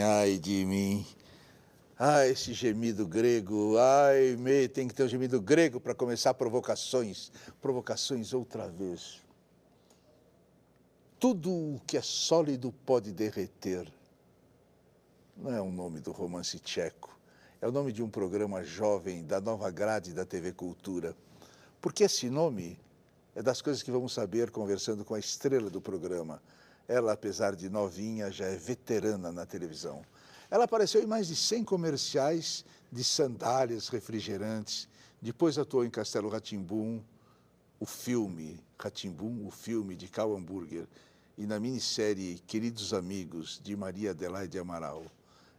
Ai de mim. Ai, esse gemido grego. Ai, me, tem que ter um gemido grego para começar provocações. Provocações outra vez. Tudo o que é sólido pode derreter. Não é o nome do romance tcheco. É o nome de um programa jovem da nova grade da TV Cultura. Porque esse nome é das coisas que vamos saber conversando com a estrela do programa. Ela, apesar de novinha, já é veterana na televisão. Ela apareceu em mais de 100 comerciais de sandálias, refrigerantes. Depois atuou em Castelo Ratimbum, o filme Ratimbum, o filme de Cal Hamburger, e na minissérie Queridos Amigos, de Maria Adelaide Amaral.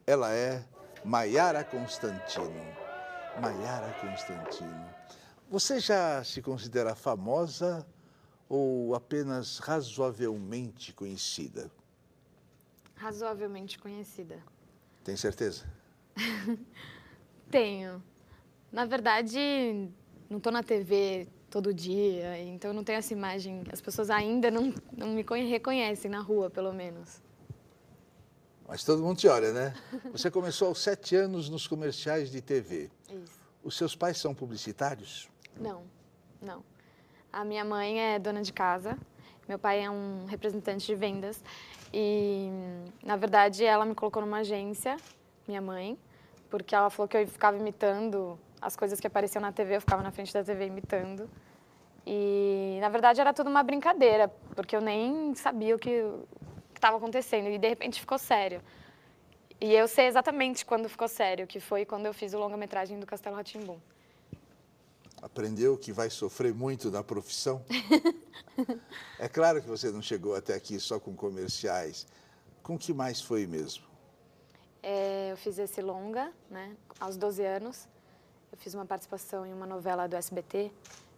Ela é Maiara Constantino. Maiara Constantino. Você já se considera famosa ou apenas razoavelmente conhecida? Razoavelmente conhecida. Tem certeza? Tenho. Na verdade, não estou na TV todo dia, então não tenho essa imagem. As pessoas ainda não, não me reconhecem na rua, pelo menos. Mas todo mundo te olha, né? Você começou aos sete anos nos comerciais de TV. Isso. Os seus pais são publicitários? Não, não. A minha mãe é dona de casa, meu pai é um representante de vendas e, na verdade, ela me colocou numa agência, minha mãe, porque ela falou que eu ficava imitando as coisas que apareciam na TV, eu ficava na frente da TV imitando. E, na verdade, era tudo uma brincadeira, porque eu nem sabia o que estava acontecendo e, de repente, ficou sério. E eu sei exatamente quando ficou sério, que foi quando eu fiz o longa-metragem do Castelo Ratimbum. Aprendeu que vai sofrer muito na profissão? é claro que você não chegou até aqui só com comerciais. Com que mais foi mesmo? É, eu fiz esse longa, né, aos 12 anos. Eu fiz uma participação em uma novela do SBT.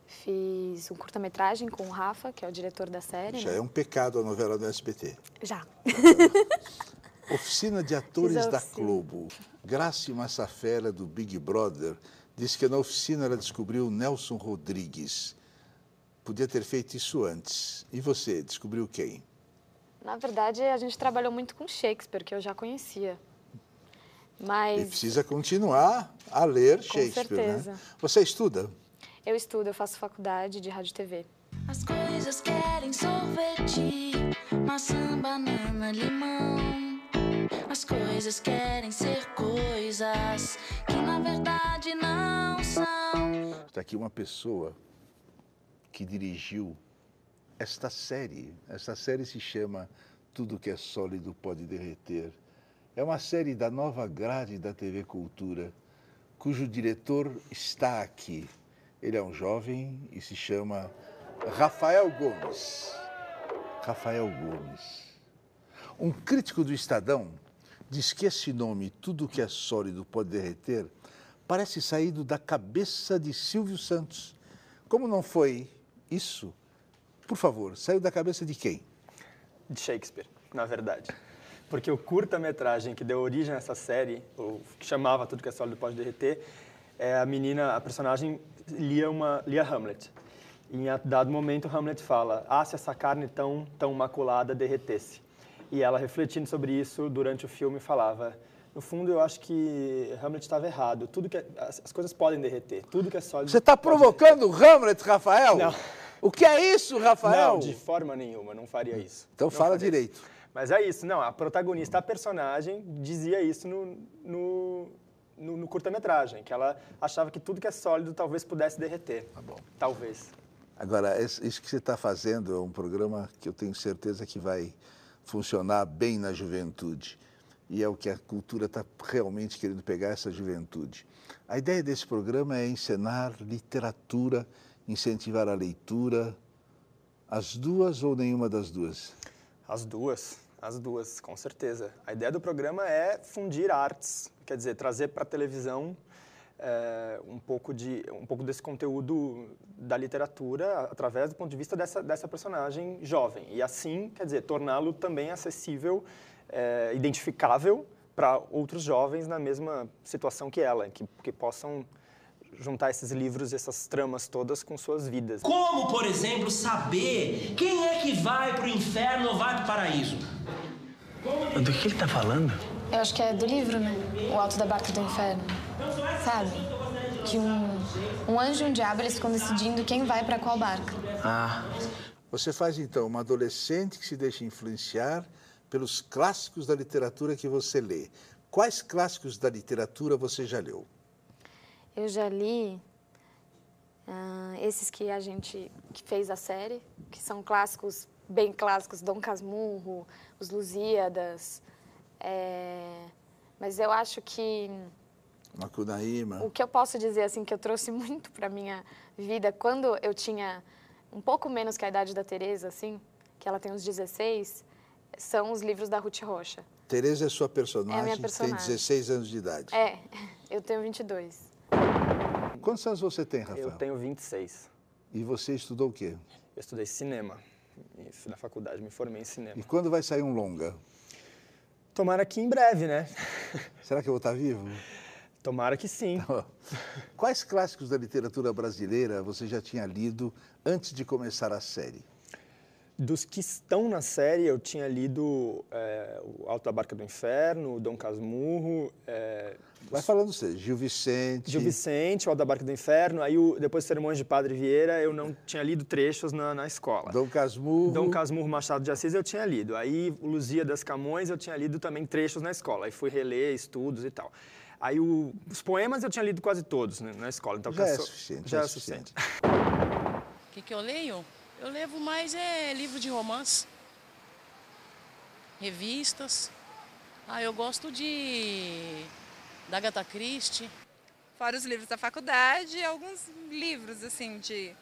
Fiz um curta-metragem com o Rafa, que é o diretor da série. Já né? é um pecado a novela do SBT. Já. Oficina de Atores da Globo. Graça Massafera, do Big Brother, disse que na oficina ela descobriu Nelson Rodrigues. Podia ter feito isso antes. E você, descobriu quem? Na verdade, a gente trabalhou muito com Shakespeare, que eu já conhecia. Mas... E precisa continuar a ler com Shakespeare, né? certeza. né? Você estuda? Eu estudo, eu faço faculdade de rádio e TV. As coisas querem sorvete, maçã, banana, limão. As coisas querem ser coisas que na verdade não são. Está aqui uma pessoa que dirigiu esta série. Esta série se chama Tudo que é sólido pode derreter. É uma série da nova grade da TV Cultura, cujo diretor está aqui. Ele é um jovem e se chama Rafael Gomes. Rafael Gomes. Um crítico do Estadão diz que esse nome, Tudo que é sólido pode derreter, parece saído da cabeça de Silvio Santos. Como não foi isso? Por favor, saiu da cabeça de quem? De Shakespeare, na verdade. Porque o curta-metragem que deu origem a essa série, ou que chamava Tudo que é sólido pode derreter, é a menina, a personagem lia uma lia Hamlet. E em dado momento Hamlet fala: "Ah, se essa carne tão tão maculada derretesse". E ela refletindo sobre isso durante o filme falava: no fundo, eu acho que Hamlet estava errado. Tudo que é, as, as, coisas podem derreter. Tudo que é sólido. Você está provocando derreter. Hamlet, Rafael? Não. O que é isso, Rafael? Não, de forma nenhuma, não faria isso. Então não fala direito. Mas é isso, não. A protagonista, a personagem, dizia isso no, no, no, no curta-metragem, que ela achava que tudo que é sólido talvez pudesse derreter. Tá bom. Talvez. Agora, isso que você está fazendo é um programa que eu tenho certeza que vai funcionar bem na juventude. E é o que a cultura está realmente querendo pegar essa juventude. A ideia desse programa é ensinar literatura, incentivar a leitura. As duas ou nenhuma das duas? As duas, as duas, com certeza. A ideia do programa é fundir artes, quer dizer, trazer para a televisão é, um, pouco de, um pouco desse conteúdo da literatura através do ponto de vista dessa, dessa personagem jovem. E assim, quer dizer, torná-lo também acessível, é, identificável para outros jovens na mesma situação que ela, que, que possam juntar esses livros, essas tramas todas com suas vidas. Como, por exemplo, saber quem é que vai para o inferno ou vai para o paraíso? Do que ele tá falando? Eu acho que é do livro, né? O Alto da Barca do Inferno. Sabe? Que um, um anjo e um diabo eles ficam decidindo quem vai para qual barca. Ah, Você faz então uma adolescente que se deixa influenciar pelos clássicos da literatura que você lê. Quais clássicos da literatura você já leu? Eu já li ah, esses que a gente que fez a série, que são clássicos, bem clássicos, Dom Casmurro, Os Lusíadas. é, Mas eu acho que Macunaíma. o que eu posso dizer assim que eu trouxe muito para minha vida quando eu tinha um pouco menos que a idade da Teresa, assim, que ela tem uns 16, são os livros da Ruth Rocha. Tereza é sua personagem, É minha que tem personagem. 16 anos de idade. É, eu tenho 22. Quantos anos você tem, Rafael? Eu tenho 26. E você estudou o quê? Eu estudei cinema e na faculdade, me formei em cinema. E quando vai sair um longa? Tomara que em breve, né? Será que eu vou estar vivo? Tomara que sim. Quais clássicos da literatura brasileira você já tinha lido antes de começar a série? Dos que estão na série, eu tinha lido é, O Alto da Barca do Inferno, o Dom Casmurro, é, Vai falando você, Gil Vicente. Gil Vicente, O Alto da Barca do Inferno. Aí, o, depois Sermões de Padre Vieira, eu não tinha lido trechos na, na escola. Dom Casmurro. Dom Casmurro Machado de Assis eu tinha lido. Aí, o Luzia das Camões eu tinha lido também trechos na escola. Aí fui reler, estudos e tal. Aí, o- os poemas eu tinha lido quase todos né, na escola. Então, Já é suficiente, Já já é é suficiente. O que, que eu leio? Eu levo mais é livro de romance, revistas. Ah, eu gosto de da Agatha Christie. Fora os livros da faculdade, alguns livros, assim, de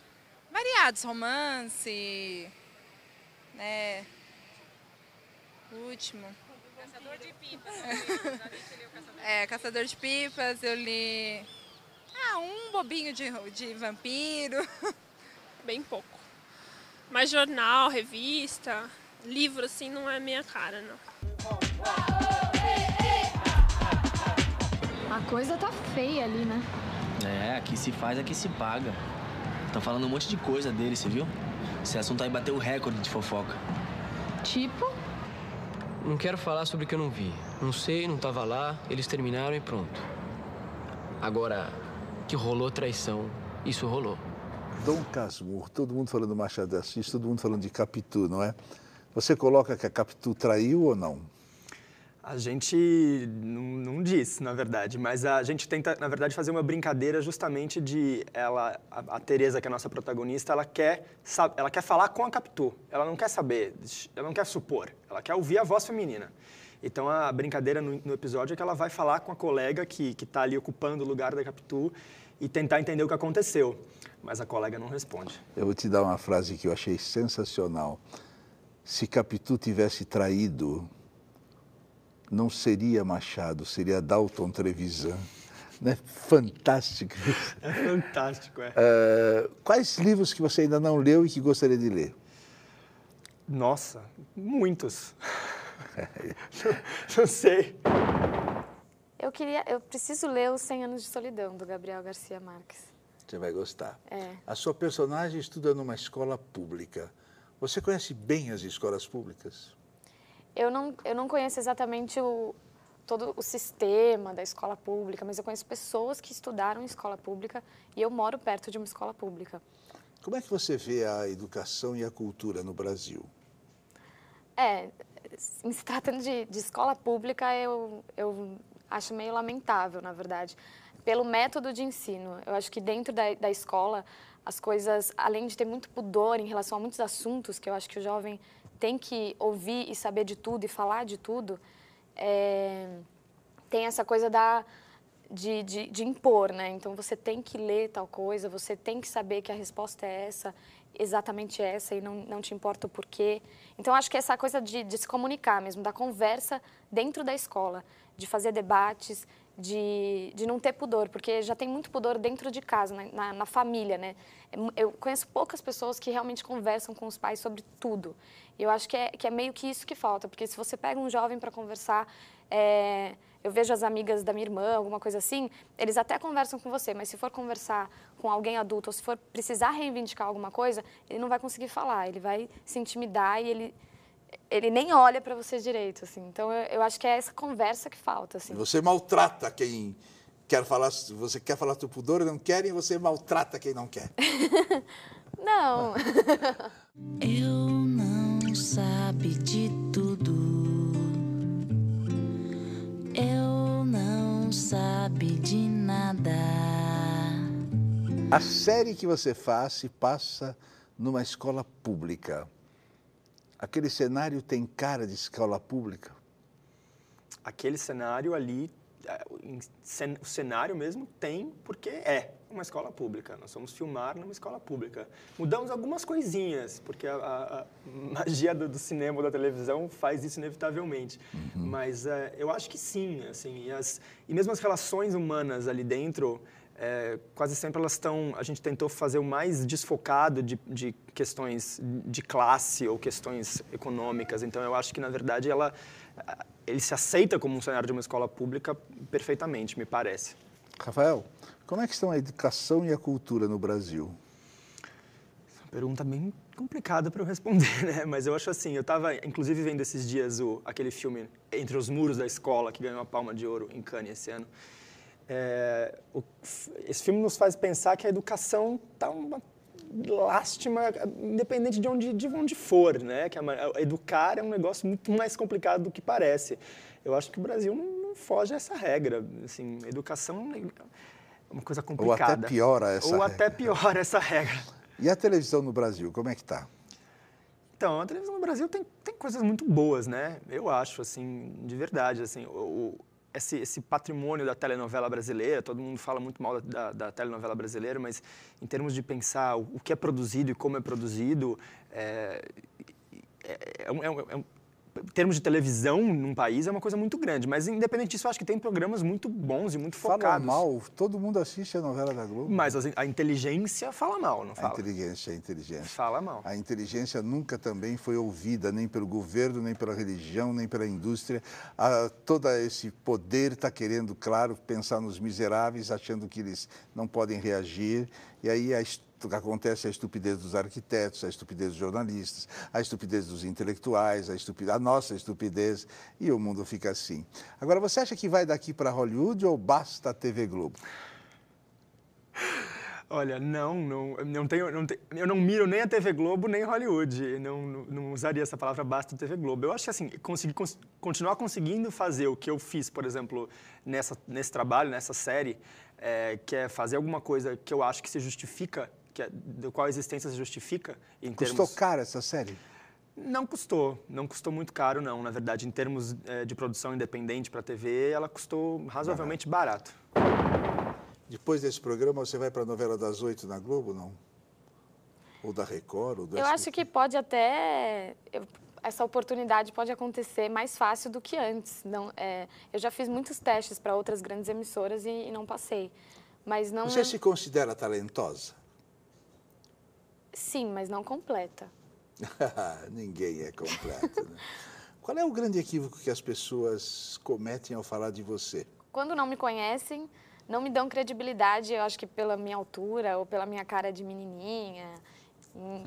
variados, romance, né? O último. Caçador de Pipas. é, Caçador de Pipas, eu li. Ah, um bobinho de, de vampiro. bem pouco. Mas jornal, revista, livro, assim, não é minha cara, não. A coisa tá feia ali, né? é, aqui se faz, aqui se paga. Estão falando um monte de coisa dele, você viu? Esse assunto aí bateu o recorde de fofoca. Tipo, Não quero falar sobre o que eu não vi. Não sei, não tava lá, eles terminaram e pronto. Agora, que rolou traição, isso rolou. Dom Casmurro, todo mundo falando Machado de Assis, todo mundo falando de Capitu, não é? Você coloca que a Capitu traiu ou não? A gente não, não diz, na verdade, mas a gente tenta, na verdade, fazer uma brincadeira justamente de ela, a, a Teresa, que é a nossa protagonista, ela quer, ela quer falar com a Capitu. Ela não quer saber, ela não quer supor, ela quer ouvir a voz feminina. Então a brincadeira no, no episódio é que ela vai falar com a colega que está ali ocupando o lugar da Capitu e tentar entender o que aconteceu. Mas a colega não responde. Eu vou te dar uma frase que eu achei sensacional. Se Capitu tivesse traído, não seria Machado, seria Dalton Trevisan. Né? Fantástico. É fantástico, é. Eh, quais livros que você ainda não leu e que gostaria de ler? Nossa, muitos. não, sei. eu queria, eu preciso ler Os 100 Anos de Solidão, do Gabriel Garcia Marques. Você vai gostar. É. A sua personagem estuda numa escola pública. Você conhece bem as escolas públicas? Eu não, eu não conheço exatamente o, todo o sistema da escola pública, mas eu conheço pessoas que estudaram em escola pública e eu moro perto de uma escola pública. Como é que você vê a educação e a cultura no Brasil? É, se tratando de, de escola pública, eu, eu acho meio lamentável, na verdade, pelo método de ensino. Eu acho que dentro da, da escola, as coisas, além de ter muito pudor em relação a muitos assuntos, que eu acho que o jovem tem que ouvir e saber de tudo e falar de tudo, é, tem essa coisa da, de, de, de impor, né? Então você tem que ler tal coisa, você tem que saber que a resposta é essa, exatamente essa, e não, não te importa o porquê. Então acho que essa coisa de, de se comunicar mesmo, da conversa dentro da escola, de fazer debates, de, de não ter pudor, porque já tem muito pudor dentro de casa, na, na, na família, né? Eu conheço poucas pessoas que realmente conversam com os pais sobre tudo. E eu acho que é, que é meio que isso que falta, porque se você pega um jovem para conversar, é, eu vejo as amigas da minha irmã, alguma coisa assim, eles até conversam com você, mas se for conversar com alguém adulto ou se for precisar reivindicar alguma coisa, ele não vai conseguir falar, ele vai se intimidar e ele ele nem olha para você direito, assim. Então eu, eu, acho que é essa conversa que falta, assim. Você maltrata quem quer falar, você quer falar do pudor e não quer, e você maltrata quem não quer. não. eu não sabe de tudo. Não sabe de nada. A série que você faz se passa numa escola pública. Aquele cenário tem cara de escola pública? Aquele cenário ali, é, o cenário mesmo tem, porque é uma escola pública. Nós vamos filmar numa escola pública. Mudamos algumas coisinhas, porque a, a, a magia do, do, cinema ou da televisão faz isso inevitavelmente. Uhum. Mas é, eu acho que sim, assim, e, as, e mesmo as relações humanas ali dentro é, quase sempre elas estão. A gente tentou fazer o mais desfocado de, de, questões de classe ou questões econômicas. Então, eu acho que, na verdade, ela, ele se aceita como um cenário de uma escola pública perfeitamente, me parece. Rafael, como é que estão a educação e a cultura no Brasil? Uma pergunta bem complicada para eu responder, né? Mas eu acho assim, eu estava, inclusive, vendo esses dias o, aquele filme Entre os Muros da Escola, que ganhou a Palma de Ouro em Cannes esse ano. É, o, esse filme nos faz pensar que a educação está uma lástima, independente de onde, de onde for, né? Que a, educar é um negócio muito mais complicado do que parece. Eu acho que o Brasil não foge a essa regra. Assim, educação é uma coisa complicada. Ou até piora essa Ou regra. até piora essa regra. E a televisão no Brasil, como é que está? Então, a televisão no Brasil tem, tem coisas muito boas, né? Eu acho, assim, de verdade, assim, o, esse, esse, patrimônio da telenovela brasileira, todo mundo fala muito mal da, da, telenovela brasileira, mas em termos de pensar o, o que é produzido e como é produzido, é, é, é, um, é um, em termos de televisão num país é uma coisa muito grande, mas independente disso, eu acho que tem programas muito bons e muito fala focados. Fala mal, todo mundo assiste a novela da Globo. Mas a inteligência fala mal, não fala? A inteligência, a inteligência. Fala mal. A inteligência nunca também foi ouvida, nem pelo governo, nem pela religião, nem pela indústria. Ah, todo esse poder está querendo, claro, pensar nos miseráveis, achando que eles não podem reagir. E aí a história acontece a estupidez dos arquitetos, a estupidez dos jornalistas, a estupidez dos intelectuais, a, estupidez, a nossa estupidez, e o mundo fica assim. Agora, você acha que vai daqui para Hollywood ou basta a TV Globo? Olha, não, não, não tenho, não tenho, eu não miro nem a TV Globo nem Hollywood. Não, não, não usaria essa palavra basta TV Globo. Eu acho que assim, conseguir, cons, continuar conseguindo fazer o que eu fiz, por exemplo, nessa, nesse trabalho, nessa série, é, que é fazer alguma coisa que eu acho que se justifica que é, do qual a existência se justifica em Custou termos... caro essa série? Não custou, não custou muito caro, não. Na verdade, em termos é, de produção independente para a TV, ela custou razoavelmente barato. Depois desse programa, você vai para a novela das oito na Globo, não? Ou da Record? Ou do Eu acho que pode até... Essa oportunidade pode acontecer mais fácil do que antes. Não, é, eu já fiz muitos testes para outras grandes emissoras e, e, não passei. Mas não Você é... se considera talentosa? Sim, mas não completa. Ninguém é completo. Né? Qual é o grande equívoco que as pessoas cometem ao falar de você? Quando não me conhecem, não me dão credibilidade, eu acho que pela minha altura ou pela minha cara de menininha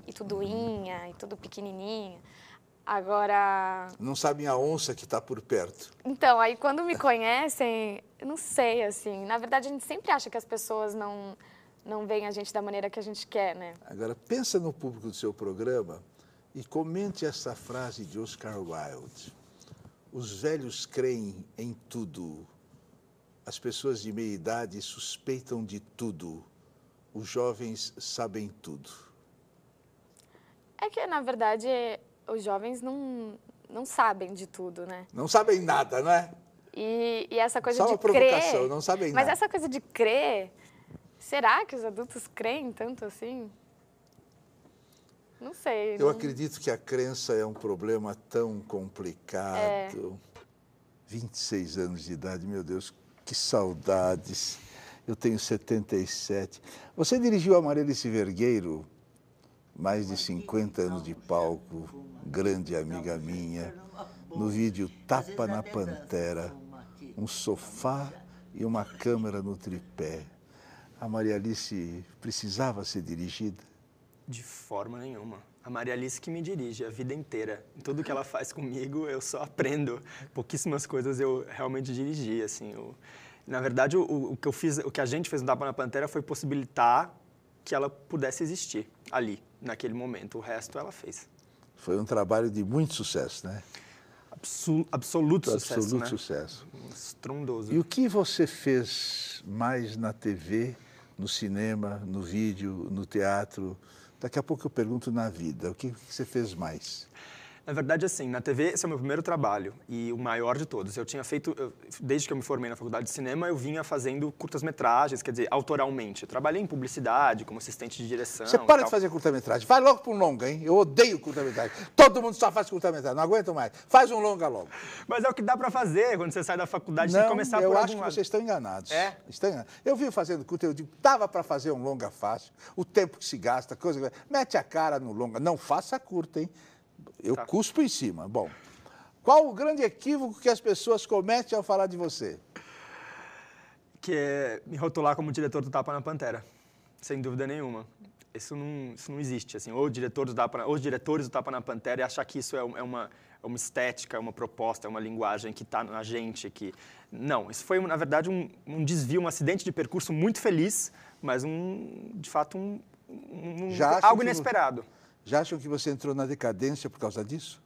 e tudoinha e tudo pequenininha. Agora... Não sabem a onça que está por perto. Então, aí quando me conhecem, eu não sei, assim. Na verdade, a gente sempre acha que as pessoas não não veem a gente da maneira que a gente quer, né? Agora, pensa no público do seu programa e comente essa frase de Oscar Wilde. Os velhos creem em tudo. As pessoas de meia idade suspeitam de tudo. Os jovens sabem tudo. É que, na verdade, os jovens não, não sabem de tudo, né? Não sabem nada, não é? E, e essa coisa Só de uma provocação, crer... não sabem Mas nada. essa coisa de crer Será que os adultos creem tanto assim? Não sei. Eu não... acredito que a crença é um problema tão complicado. É. 26 anos de idade, meu Deus, que saudades. Eu tenho 77. Você dirigiu Amarelice Vergueiro, mais de 50 anos de palco, grande amiga minha. No vídeo Tapa na Pantera, um sofá e uma câmera no tripé a Maria Alice precisava ser dirigida? De forma nenhuma. A Maria Alice que me dirige a vida inteira. Em tudo que ela faz comigo, eu só aprendo. Pouquíssimas coisas eu realmente dirigi, assim. Eu, na verdade, o, o, que eu fiz, o que a gente fez no Tapa na Pantera foi possibilitar que ela pudesse existir ali, naquele momento. O resto ela fez. Foi um trabalho de muito sucesso, né? Absol, absoluto, sucesso, Absoluto né? sucesso. Estrondoso. E o que você fez mais na TV, no cinema, no vídeo, no teatro? Daqui a pouco eu pergunto na vida. O que você fez mais? Na verdade, assim, na TV, esse é o meu primeiro trabalho e o maior de todos. Eu tinha feito, eu, desde que eu me formei na faculdade de cinema, eu vinha fazendo curtas-metragens, quer dizer, autoralmente. Eu trabalhei em publicidade, como assistente de direção. Você para de fazer curta-metragem. Vai logo para um longa, hein? Eu odeio curta-metragem. Todo mundo só faz curta-metragem. Não aguento mais. Faz um longa logo. Mas é o que dá para fazer quando você sai da faculdade, Não, tem que começar eu por acho algum que lado. vocês estão enganados. É? Estão enganados. Eu vi fazendo curta, eu digo, dava para fazer um longa fácil. O tempo que se gasta, coisa... Mete a cara no longa. Não faça curta, hein? Eu Tá. cuspo em cima. Bom, qual o grande equívoco que as pessoas cometem ao falar de você? que é me rotular como diretor do Tapa na Pantera, sem dúvida nenhuma. Isso não, isso não existe, assim, ou diretor do Tapa, na- os diretores do Tapa na Pantera e achar que isso é, um- é uma, é uma estética, é uma proposta, é uma linguagem que está na gente, que... Não, isso foi, na verdade, um, um desvio, um acidente de percurso muito feliz, mas, um, de fato, um, um- Já acha algo que- inesperado. Já acham que você entrou na decadência por causa disso?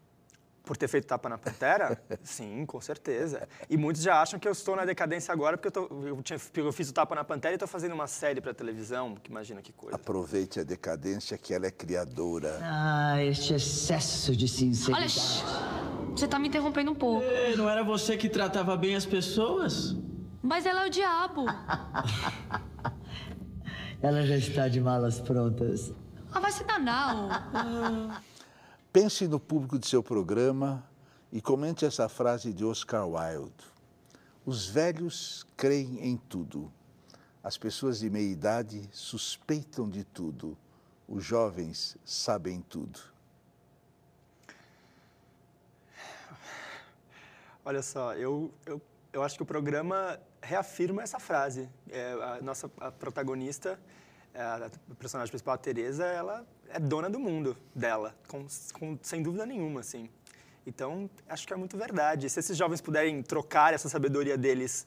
Por ter feito Tapa na Pantera? Sim, com certeza. E muitos já acham que eu estou na decadência agora porque eu, tô- eu tinha- eu fiz o Tapa na Pantera e estou fazendo uma série para televisão, que imagina que coisa. Aproveite a decadência que ela é criadora. Ah, este excesso de Olha, sinceridade. shh, você tá me interrompendo um pouco. Ei, não era você que tratava bem as pessoas? Mas ela é o diabo. Ela já está de malas prontas. Ah, vai se danar. Pense no público de seu programa e comente essa frase de Oscar Wilde. Os velhos creem em tudo. As pessoas de meia idade suspeitam de tudo. Os jovens sabem tudo. Olha só, eu, eu, eu acho que o programa reafirma essa frase. É, a nossa a protagonista, a personagem principal, a Teresa, ela é dona do mundo dela, com, com- sem dúvida nenhuma, assim. Então, acho que é muito verdade. Se esses jovens puderem trocar essa sabedoria deles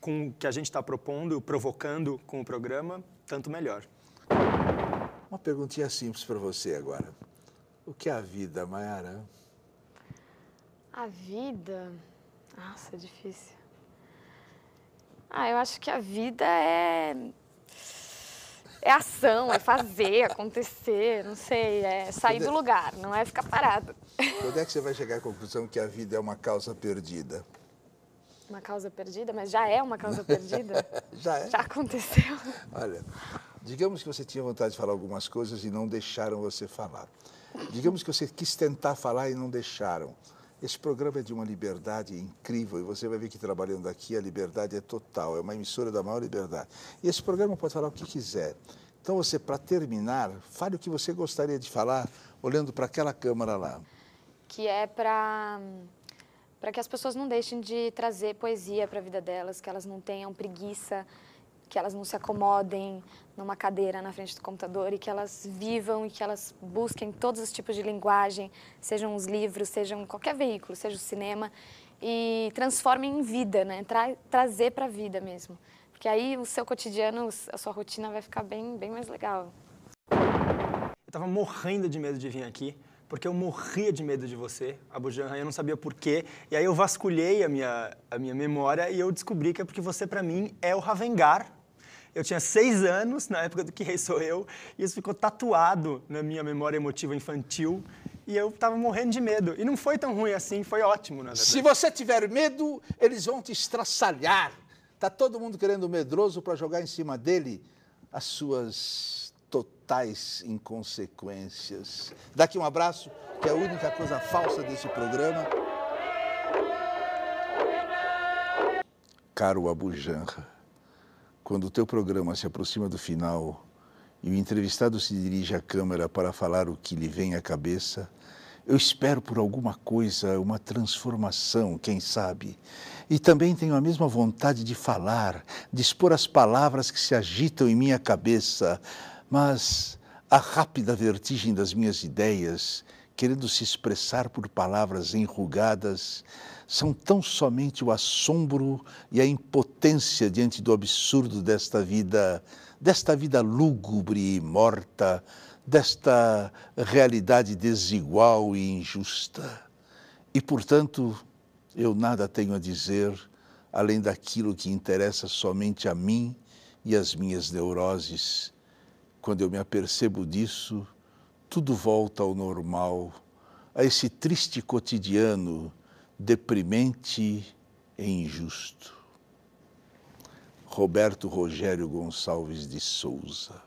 com o que a gente está propondo, provocando com o programa, tanto melhor. Uma perguntinha simples para você agora. O que é a vida, Mayara? A vida. Nossa, é difícil. Ah, eu acho que a vida é. É ação, é fazer, acontecer, não sei, é sair do lugar, não é ficar parado. Quando é que você vai chegar à conclusão que a vida é uma causa perdida? Uma causa perdida, mas já é uma causa perdida? Já é. Já aconteceu. Olha, digamos que você tinha vontade de falar algumas coisas e não deixaram você falar. Digamos que você quis tentar falar e não deixaram. Esse programa é de uma liberdade incrível e você vai ver que trabalhando aqui a liberdade é total, é uma emissora da maior liberdade. E esse programa pode falar o que quiser. Então você, para terminar, fale o que você gostaria de falar olhando para aquela câmera lá. que é para para que as pessoas não deixem de trazer poesia para a vida delas, que elas não tenham preguiça, que elas não se acomodem numa cadeira na frente do computador e que elas vivam e que elas busquem todos os tipos de linguagem, sejam os livros, sejam qualquer veículo, seja o cinema, e transformem em vida, né? Tra trazer para a vida mesmo. Porque aí o seu cotidiano, a sua rotina vai ficar bem, bem mais legal. Eu tava morrendo de medo de vir aqui, porque eu morria de medo de você, Abu Janra, e eu não sabia por quê. E aí eu vasculhei a minha, a minha memória e eu descobri que é porque você, para mim, é o Ravengar. Eu tinha seis anos, na época do Que Rei Sou Eu, e isso ficou tatuado na minha memória emotiva infantil. E eu tava morrendo de medo. E não foi tão ruim assim, foi ótimo, na verdade. Se você tiver medo, eles vão te estraçalhar. Tá todo mundo querendo medroso para jogar em cima dele as suas totais inconsequências. Daqui um abraço, que é a única coisa falsa desse programa. Caro Abu Janra, quando o teu programa se aproxima do final e o entrevistado se dirige à câmera para falar o que lhe vem à cabeça, eu espero por alguma coisa, uma transformação, quem sabe. E também tenho a mesma vontade de falar, de expor as palavras que se agitam em minha cabeça. Mas a rápida vertigem das minhas ideias, querendo se expressar por palavras enrugadas, são tão somente o assombro e a impotência diante do absurdo desta vida, desta vida lúgubre e morta, desta realidade desigual e injusta. E, portanto, eu nada tenho a dizer além daquilo que interessa somente a mim e as minhas neuroses. Quando eu me apercebo disso, tudo volta ao normal, a esse triste cotidiano deprimente e injusto. Roberto Rogério Gonçalves de Souza.